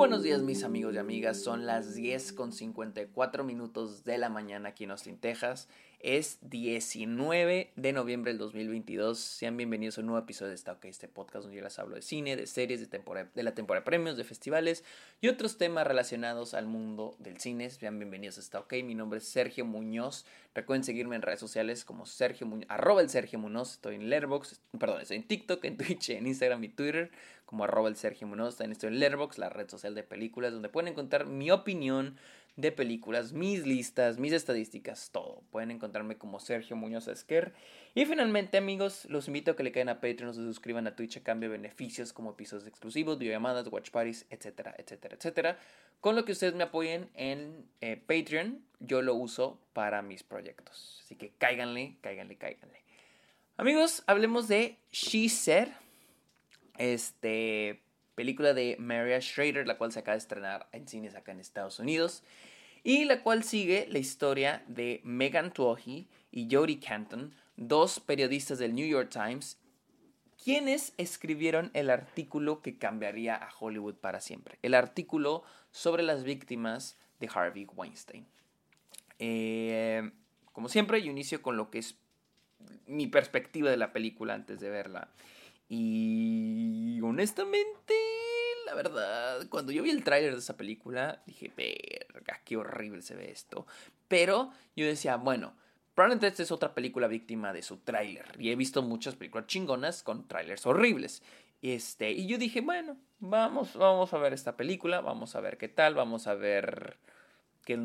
buenos días mis amigos y amigas, son las 10 con 54 minutos de la mañana aquí en Austin, Texas. Es 19 de noviembre del 2022. Sean bienvenidos a un nuevo episodio de Está OK, este podcast donde yo les hablo de cine, de series, de, temporada, de la temporada de premios, de festivales y otros temas relacionados al mundo del cine. Sean bienvenidos a Está OK. Mi nombre es Sergio Muñoz. Recuerden seguirme en redes sociales como Sergio Muñoz, arroba el Sergio Muñoz. Estoy en Letterboxd, perdón, estoy en TikTok, en Twitch, en Instagram y Twitter como arroba el Sergio Muñoz. También estoy en Letterboxd, la red social de películas, donde pueden encontrar mi opinión de películas, mis listas, mis estadísticas, todo. Pueden encontrarme como Sergio Muñoz Esquer. Y finalmente, amigos, los invito a que le caigan a Patreon o se suscriban a Twitch a cambio de beneficios como episodios exclusivos, videollamadas, watch parties, etcétera, etcétera, etcétera. Con lo que ustedes me apoyen en eh, Patreon, yo lo uso para mis proyectos. Así que cáiganle, cáiganle, cáiganle. Amigos, hablemos de She Said. Este película de Maria Schrader, la cual se acaba de estrenar en cines acá en Estados Unidos, y la cual sigue la historia de Megan Tuohy y Jodie Canton, dos periodistas del New York Times, quienes escribieron el artículo que cambiaría a Hollywood para siempre, el artículo sobre las víctimas de Harvey Weinstein. Eh, como siempre, yo inicio con lo que es mi perspectiva de la película antes de verla. Y honestamente, la verdad, cuando yo vi el tráiler de esa película, dije, verga, qué horrible se ve esto. Pero yo decía, bueno, probablemente esta es otra película víctima de su tráiler. Y he visto muchas películas chingonas con tráilers horribles. Este, y yo dije, bueno, vamos, vamos a ver esta película, vamos a ver qué tal, vamos a ver qué,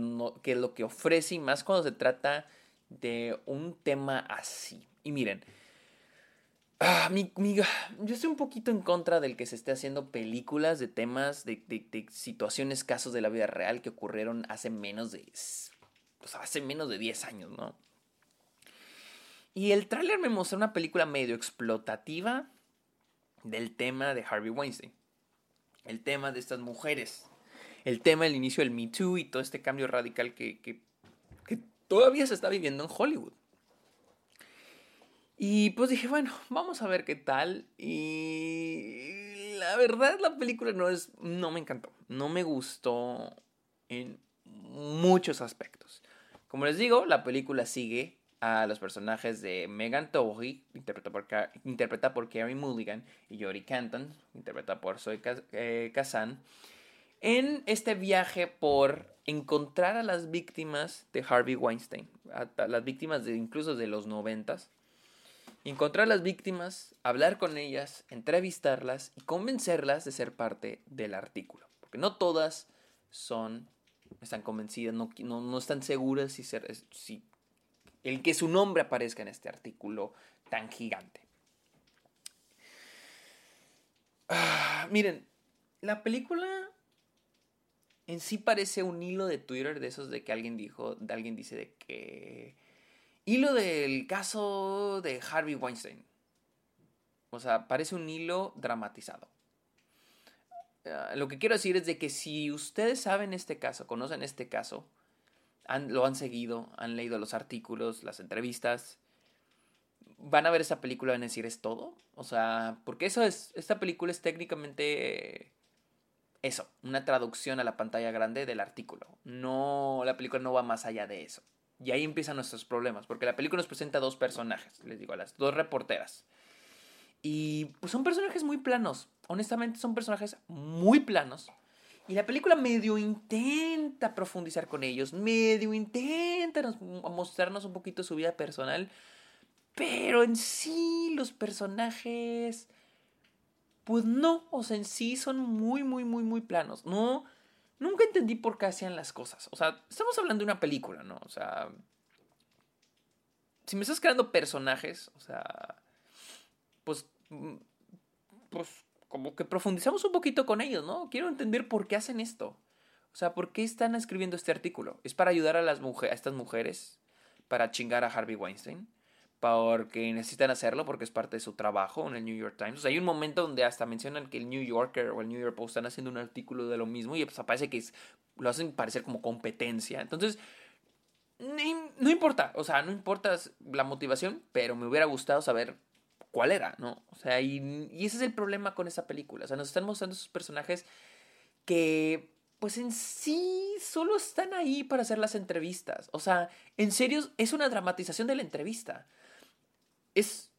qué es lo que ofrece y más cuando se trata de un tema así. Y miren, Ah, mi, yo estoy un poquito en contra del que se esté haciendo películas de temas, de, de, situaciones, casos de la vida real que ocurrieron hace menos de. hace menos de 10 años, ¿no? Y el tráiler me mostró una película medio explotativa del tema de Harvey Weinstein. El tema de estas mujeres. El tema del inicio del Me Too y todo este cambio radical que, que todavía se está viviendo en Hollywood. Y pues dije, bueno, vamos a ver qué tal. Y la verdad la película no es, no me encantó, no me gustó en muchos aspectos. Como les digo, la película sigue a los personajes de Megan Tohi, interpretada por, interpretada por Carey Mulligan, y Jodie Canton, interpretada por Zoe eh, Kazan, en este viaje por encontrar a las víctimas de Harvey Weinstein, a, las víctimas de incluso de los noventas, encontrar las víctimas, hablar con ellas, entrevistarlas y convencerlas de ser parte del artículo. Porque no todas son, están convencidas, no, no, están seguras si, ser, el que su nombre aparezca en este artículo tan gigante. Ah, miren, la película en sí parece un hilo de Twitter de esos de que alguien dijo, alguien dice de que Hilo del caso de Harvey Weinstein. O sea, parece un hilo dramatizado. Ah, lo que quiero decir es de que si ustedes saben este caso, conocen este caso, lo han seguido, han leído los artículos, las entrevistas, van a ver esa película y van a decir, ¿es todo? O sea, porque eso es, esta película es técnicamente eso, una traducción a la pantalla grande del artículo. No, la película no va más allá de eso. Y ahí empiezan nuestros problemas, porque la película nos presenta dos personajes, les digo, a las dos reporteras. Y pues son personajes muy planos, honestamente son personajes muy planos. Y la película medio intenta profundizar con ellos, medio intenta mostrarnos un poquito su vida personal, pero en sí los personajes, pues no, o sea, en sí son muy, muy, muy, muy planos. No, nunca entendí por qué hacían las cosas. O sea, estamos hablando de una película, ¿no? O sea, si me estás creando personajes, o sea, pues, mm, pues como que profundizamos un poquito con ellos, ¿no? Quiero entender por qué hacen esto. O sea, ¿por qué están escribiendo este artículo? ¿Es para ayudar a, las mujeres, a estas mujeres? ¿Para chingar a Harvey Weinstein? Porque necesitan hacerlo porque es parte de su trabajo en el New York Times. O sea, hay un momento donde hasta mencionan que el New Yorker o el New York Post están haciendo un artículo de lo mismo y pues parece que lo hacen parecer como competencia. Entonces, no importa, o sea, no importa la motivación, pero me hubiera gustado saber cuál era, ¿no? O sea, y, y ese es el problema con esa película. O sea, nos están mostrando esos personajes que pues en sí solo están ahí para hacer las entrevistas. O sea, en serio es una dramatización de la entrevista. Es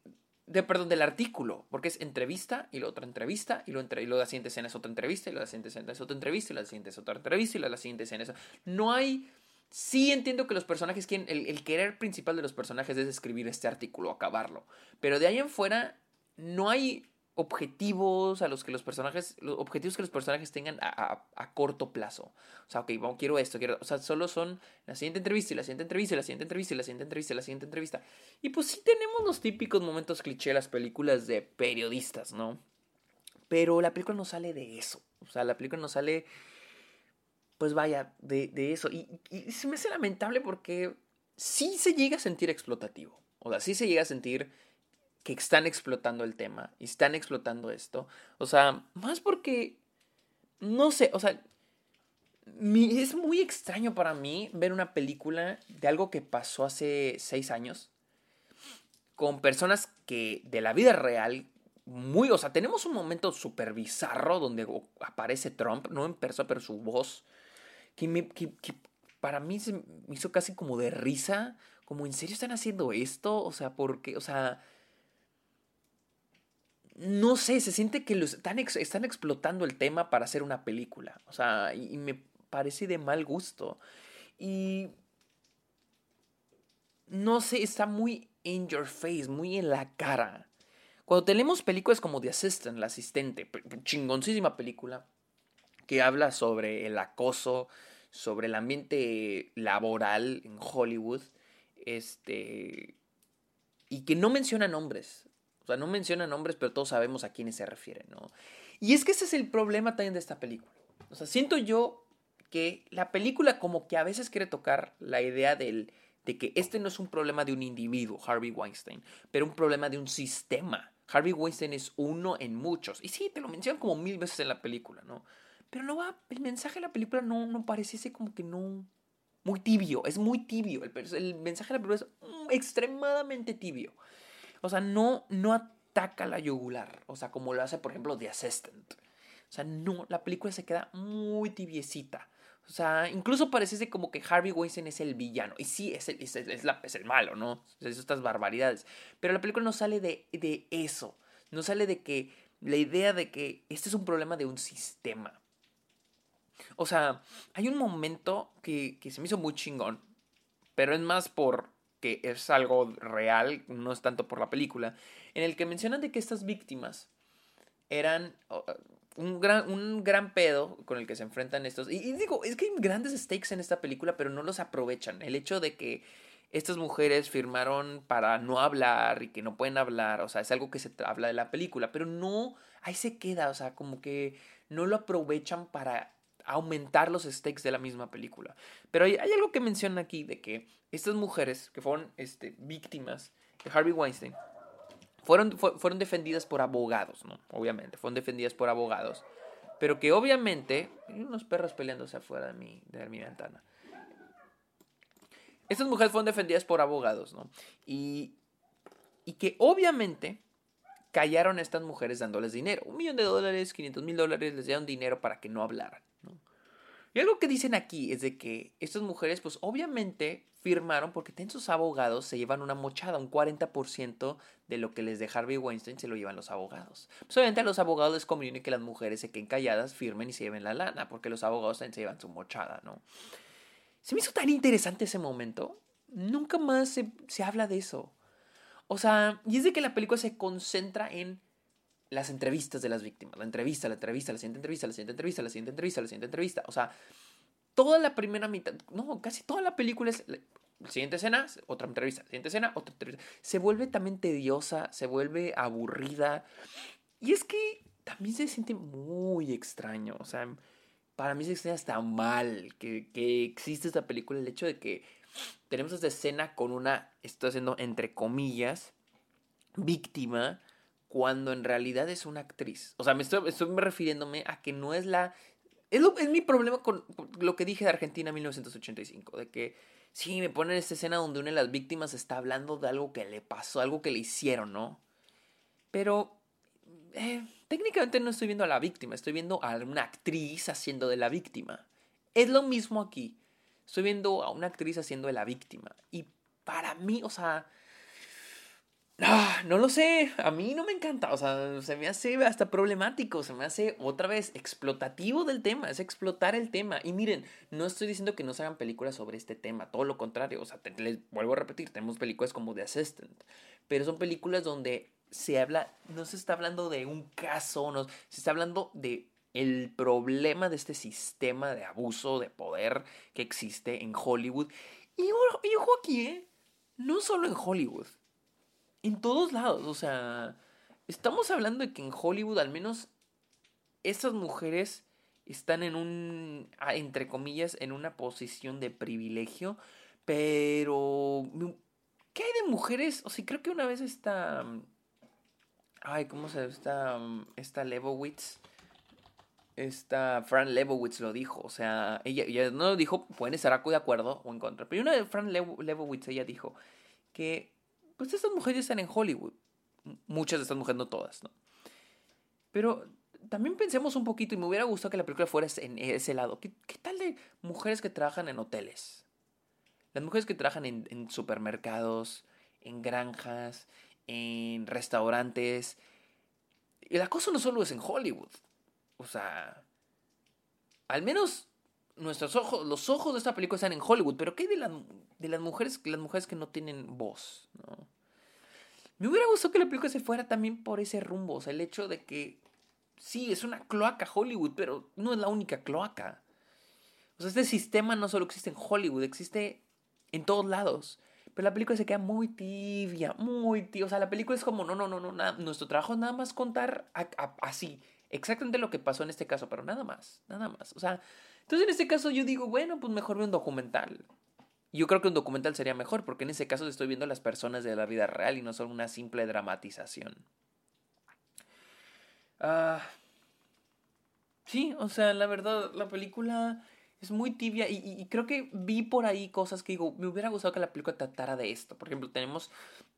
de, perdón, del artículo, porque es entrevista y la otra entrevista, y, lo entre, y luego la siguiente escena es otra entrevista, y luego la siguiente escena es otra entrevista, y la siguiente es otra entrevista, y luego la siguiente escena es... No hay... Sí entiendo que los personajes quieren... El, el querer principal de los personajes es escribir este artículo, acabarlo. Pero de ahí en fuera no hay objetivos a los que los personajes, objetivos que los personajes tengan a, a, corto plazo. O sea, ok, quiero esto, quiero, o sea, solo son la siguiente entrevista y la siguiente entrevista y la siguiente entrevista y la siguiente entrevista y la siguiente entrevista. Y pues sí tenemos los típicos momentos cliché las películas de periodistas, ¿no? Pero la película no sale de eso. O sea, la película no sale, pues vaya, de, de eso. Y, y se me hace lamentable porque sí se llega a sentir explotativo. O sea, sí se llega a sentir que están explotando el tema y están explotando esto. O sea, más porque, no sé, o sea, es muy extraño para mí ver una película de algo que pasó hace seis años con personas que de la vida real, muy, o sea, tenemos un momento súper bizarro donde aparece Trump, no en persona, pero su voz, que, que, para mí se me hizo casi como de risa, como en serio están haciendo esto, o sea, porque, o sea, no sé, se siente que los, están, están explotando el tema para hacer una película. O sea, y, me parece de mal gusto. Y no sé, está muy in your face, muy en la cara. Cuando tenemos películas como The Assistant, la asistente, chingoncísima película, que habla sobre el acoso, sobre el ambiente laboral en Hollywood, este, y que no menciona nombres. O sea, no menciona nombres, pero todos sabemos a quiénes se refieren, ¿no? Y es que ese es el problema también de esta película. O sea, siento yo que la película como que a veces quiere tocar la idea del, de que este no es un problema de un individuo, Harvey Weinstein, pero un problema de un sistema. Harvey Weinstein es uno en muchos. Y sí, te lo mencionan como mil veces en la película, ¿no? Pero no va, el mensaje de la película no, no parece como que no... Muy tibio, es muy tibio. El, el mensaje de la película es mm, extremadamente tibio. O sea, no, no ataca la yugular. O sea, como lo hace, por ejemplo, The Assistant. O sea, no, la película se queda muy tibiecita. O sea, incluso parece como que Harvey Weinstein es el villano. Y sí, es el, es el, malo, ¿no? Es estas barbaridades. Pero la película no sale de, de eso. No sale de que la idea de que este es un problema de un sistema. O sea, hay un momento que, que se me hizo muy chingón. Pero es más por que es algo real, no es tanto por la película, en el que mencionan de que estas víctimas eran un gran, un gran pedo con el que se enfrentan estos. Y, digo, es que hay grandes stakes en esta película, pero no los aprovechan. El hecho de que estas mujeres firmaron para no hablar y que no pueden hablar, o sea, es algo que se habla de la película, pero no, ahí se queda, o sea, como que no lo aprovechan para aumentar los stakes de la misma película. Pero hay, algo que menciona aquí de que estas mujeres que fueron este, víctimas de Harvey Weinstein fueron, defendidas por abogados, ¿no? Obviamente, fueron defendidas por abogados. Pero que obviamente... Hay unos perros peleándose afuera de mi, ventana. Estas mujeres fueron defendidas por abogados, ¿no? Y que obviamente callaron a estas mujeres dándoles dinero. Un millón de dólares, 500 mil dólares, les dieron dinero para que no hablaran. Y algo que dicen aquí es de que estas mujeres, pues obviamente firmaron porque sus abogados se llevan una mochada, un 40% de lo que les de Harvey Weinstein se lo llevan los abogados. Pues obviamente a los abogados les conviene que las mujeres se queden calladas, firmen y se lleven la lana, porque los abogados también se llevan su mochada, ¿no? Se me hizo tan interesante ese momento. Nunca más se, se habla de eso. O sea, y es de que la película se concentra en las entrevistas de las víctimas. La entrevista, la entrevista, la siguiente entrevista, la siguiente entrevista, la siguiente entrevista, la siguiente entrevista. O sea, toda la primera mitad, no, casi toda la película es... La siguiente escena, otra entrevista. Siguiente escena, otra entrevista. Se vuelve también tediosa, se vuelve aburrida. Y es que también se siente muy extraño. O sea, para mí se siente hasta mal que, que existe esta película. El hecho de que tenemos esta escena con una, estoy haciendo entre comillas, víctima cuando en realidad es una actriz. O sea, me estoy, estoy refiriéndome a que no es la... Es, es mi problema con lo que dije de Argentina en 1985, de que sí, me ponen esta escena donde una de las víctimas está hablando de algo que le pasó, algo que le hicieron, ¿no? Pero, eh, técnicamente no estoy viendo a la víctima, estoy viendo a una actriz haciendo de la víctima. Es lo mismo aquí. Estoy viendo a una actriz haciendo de la víctima. Y para mí, o sea, Ah, no lo sé, a mí no me encanta, o sea, se me hace hasta problemático, se me hace otra vez explotativo del tema, es explotar el tema. Y miren, no estoy diciendo que no se hagan películas sobre este tema, todo lo contrario, o sea, les vuelvo a repetir, tenemos películas como The Assistant, pero son películas donde se habla, no se está hablando de un caso, no, se está hablando de el problema de este sistema de abuso de poder que existe en Hollywood. Y, y ojo aquí, ¿eh? No solo en Hollywood en todos lados, o sea, estamos hablando de que en Hollywood al menos esas mujeres están en un, entre comillas, en una posición de privilegio, pero, ¿qué hay de mujeres? O sea, creo que una vez está, ay, ¿cómo se está, esta Lebowitz? Esta Fran Lebowitz lo dijo, o sea, ella, no lo dijo, pueden estar de acuerdo o en contra, pero una de Fran Lebowitz ella dijo que pues estas mujeres están en Hollywood. Muchas de estas mujeres, no todas, ¿no? Pero también pensemos un poquito, y me hubiera gustado que la película fuera en ese lado. ¿Qué, tal de mujeres que trabajan en hoteles? Las mujeres que trabajan en, en supermercados, en granjas, en restaurantes. El cosa no solo es en Hollywood. O sea, al menos nuestros ojos, los ojos de esta película están en Hollywood, pero ¿qué hay de, de las mujeres, las mujeres que no tienen voz? ¿no? Me hubiera gustado que la película se fuera también por ese rumbo, o sea, el hecho de que sí, es una cloaca Hollywood, pero no es la única cloaca. O sea, este sistema no solo existe en Hollywood, existe en todos lados. Pero la película se queda muy tibia, muy tibia. O sea, la película es como, no, no, no, no, nada. nuestro trabajo es nada más contar así, exactamente lo que pasó en este caso, pero nada más, nada más. O sea, entonces en este caso yo digo, bueno, pues mejor veo un documental. Yo creo que un documental sería mejor, porque en ese caso estoy viendo las personas de la vida real y no solo una simple dramatización. Ah, sí, o sea, la verdad, la película es muy tibia y, creo que vi por ahí cosas que digo, me hubiera gustado que la película tratara de esto. Por ejemplo, tenemos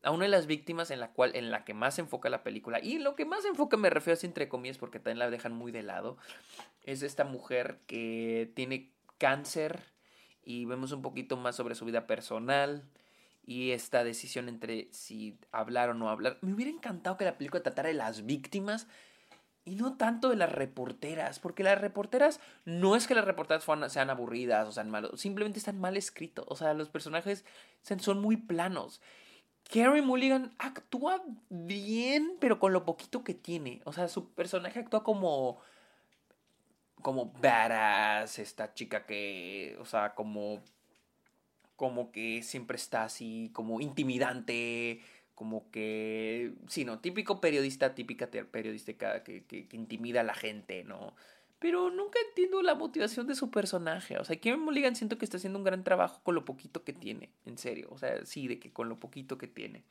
a una de las víctimas en la cual, en la que más se enfoca la película, y lo que más se enfoca me refiero así entre comillas porque también la dejan muy de lado, es esta mujer que tiene cáncer y vemos un poquito más sobre su vida personal y esta decisión entre si hablar o no hablar. Me hubiera encantado que la película tratara de las víctimas y no tanto de las reporteras, porque las reporteras no es que las reporteras sean aburridas o sean malos, simplemente están mal escritos, o sea, los personajes son muy planos. Carrie Mulligan actúa bien, pero con lo poquito que tiene, o sea, su personaje actúa como como badass, esta chica que, o sea, como como que siempre está así, como intimidante, como que, sí, ¿no? Típico periodista, típica periodística que, que, intimida a la gente, ¿no? Pero nunca entiendo la motivación de su personaje. O sea, Kim Mulligan siento que está haciendo un gran trabajo con lo poquito que tiene, en serio. O sea, sí, de que con lo poquito que tiene.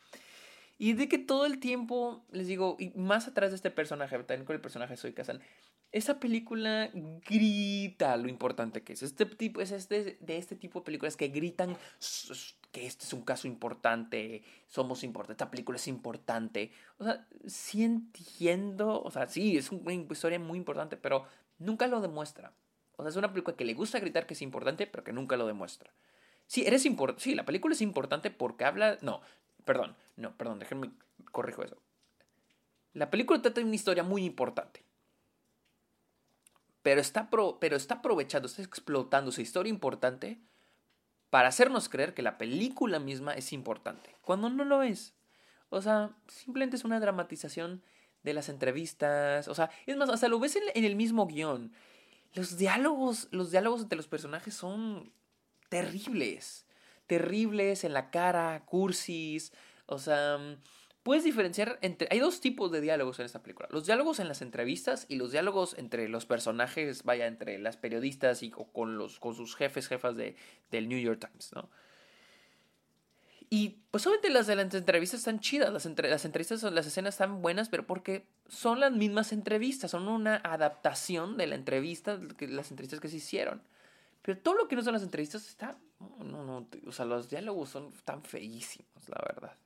Y de que todo el tiempo, les digo, y más atrás de este personaje, también con el personaje de Soy Kazan, esa película grita lo importante que es. Este tipo, es este, de este tipo de películas que gritan que este es un caso importante, somos importantes, esta película es importante. O sea, sí entiendo, o sea, sí, es una historia muy importante, pero nunca lo demuestra. O sea, es una película que le gusta gritar que es importante, pero que nunca lo demuestra. Sí, eres. Sí, la película es importante porque habla. No, perdón, no, perdón, déjenme corrijo eso. La película trata de una historia muy importante pero está, pero está aprovechando, está explotando su historia importante para hacernos creer que la película misma es importante, cuando no lo es. O sea, simplemente es una dramatización de las entrevistas, o sea, es más, hasta lo ves en, en el mismo guion. Los diálogos, los diálogos entre los personajes son terribles, terribles en la cara, cursis, o sea, puedes diferenciar entre... Hay dos tipos de diálogos en esta película. Los diálogos en las entrevistas y los diálogos entre los personajes, vaya, entre las periodistas y con, los, con sus jefes, jefas de, del New York Times, ¿no? Y pues obviamente las de las entrevistas están chidas, las, entre, las entrevistas, las escenas están buenas, pero porque son las mismas entrevistas, son una adaptación de la entrevista, las entrevistas que se hicieron. Pero todo lo que no son las entrevistas está... No, no, o sea, los diálogos son tan feísimos, la verdad.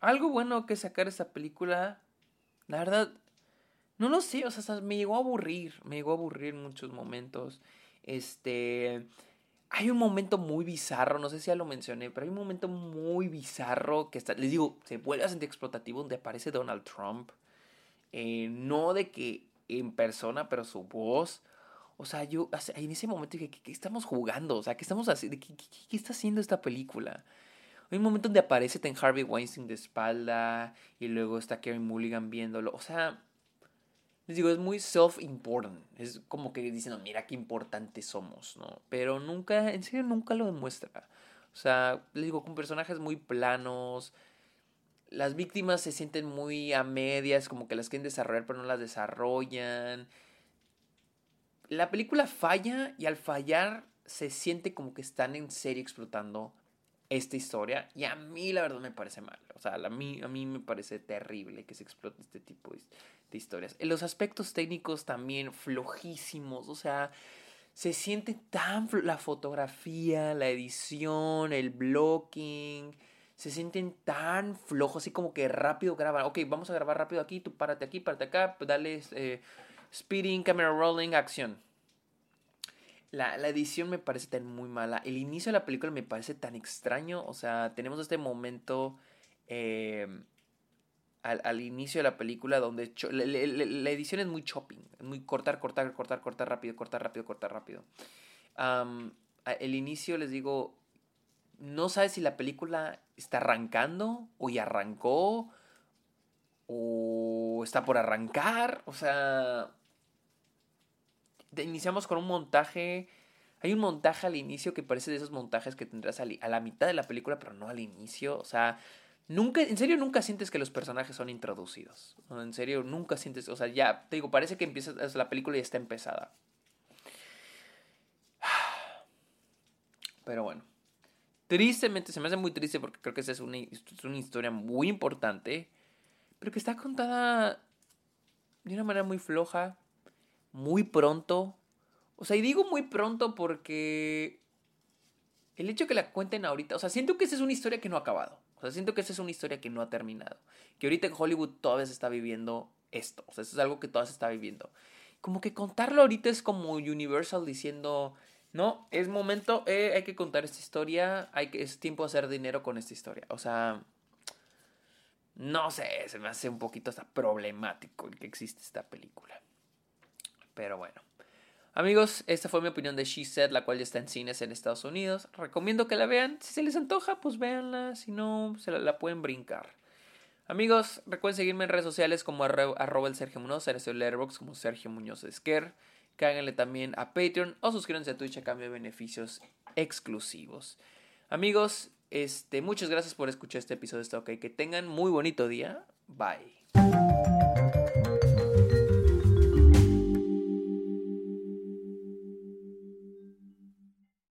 Algo bueno que sacar esta película, la verdad, no lo sé, o sea, me llegó a aburrir, me llegó a aburrir en muchos momentos. Este, hay un momento muy bizarro, no sé si ya lo mencioné, pero hay un momento muy bizarro que está, les digo, se vuelve a sentir explotativo donde aparece Donald Trump. Eh, no de que en persona, pero su voz. O sea, yo en ese momento dije, ¿qué, estamos jugando? O sea, ¿qué estamos haciendo? ¿Qué, qué, está haciendo esta película? Hay un momento donde aparece Ten Harvey Weinstein de espalda y luego está Kevin Mulligan viéndolo. O sea, les digo, es muy self-important. Es como que diciendo, mira qué importantes somos, ¿no? Pero nunca, en serio, nunca lo demuestra. O sea, les digo, con personajes muy planos. Las víctimas se sienten muy a medias, como que las quieren desarrollar, pero no las desarrollan. La película falla y al fallar se siente como que están en serio explotando esta historia. Y a mí la verdad me parece mal. O sea, a mí, a mí me parece terrible que se explote este tipo de historias. En los aspectos técnicos también flojísimos, o sea, se siente tan la fotografía, la edición, el blocking, se sienten tan flojos, así como que rápido graban. Ok, vamos a grabar rápido aquí, tú párate aquí, párate acá, dale eh, speeding, camera rolling, acción. La, la, edición me parece tan muy mala. El inicio de la película me parece tan extraño. O sea, tenemos este momento eh, al, inicio de la película donde la, edición es muy chopping, muy cortar, cortar, cortar, cortar rápido, cortar rápido, cortar rápido. el inicio les digo, no sabes si la película está arrancando o ya arrancó o está por arrancar, o sea, iniciamos con un montaje. Hay un montaje al inicio que parece de esos montajes que tendrás a la mitad de la película, pero no al inicio. O sea, Nunca, en serio, nunca sientes que los personajes son introducidos. En serio, nunca sientes. O sea, ya, te digo, parece que empieza. La película ya está empezada. Pero bueno. Tristemente, se me hace muy triste porque creo que esa es una, es una historia muy importante. Pero que está contada de una manera muy floja. Muy pronto. O sea, y digo muy pronto porque. El hecho que la cuenten ahorita. O sea, siento que esa es una historia que no ha acabado. O sea, siento que esa es una historia que no ha terminado. Que ahorita en Hollywood todavía se está viviendo esto. O sea, eso es algo que todavía se está viviendo. Como que contarlo ahorita es como Universal diciendo, no, es momento, eh, hay que contar esta historia, hay que, es tiempo de hacer dinero con esta historia. O sea, no sé, se me hace un poquito hasta problemático el que existe esta película. Pero bueno. Amigos, esta fue mi opinión de She Said, la cual ya está en cines en Estados Unidos. Recomiendo que la vean. Si se les antoja, pues véanla. Si no, se la, pueden brincar. Amigos, recuerden seguirme en redes sociales como arroba el Sergio Muñoz, el Letterboxd como Sergio Muñoz Esquer. Cáganle también a Patreon o suscríbanse a Twitch a cambio de beneficios exclusivos. Amigos, este, muchas gracias por escuchar este episodio. Está ok. Que tengan muy bonito día. Bye.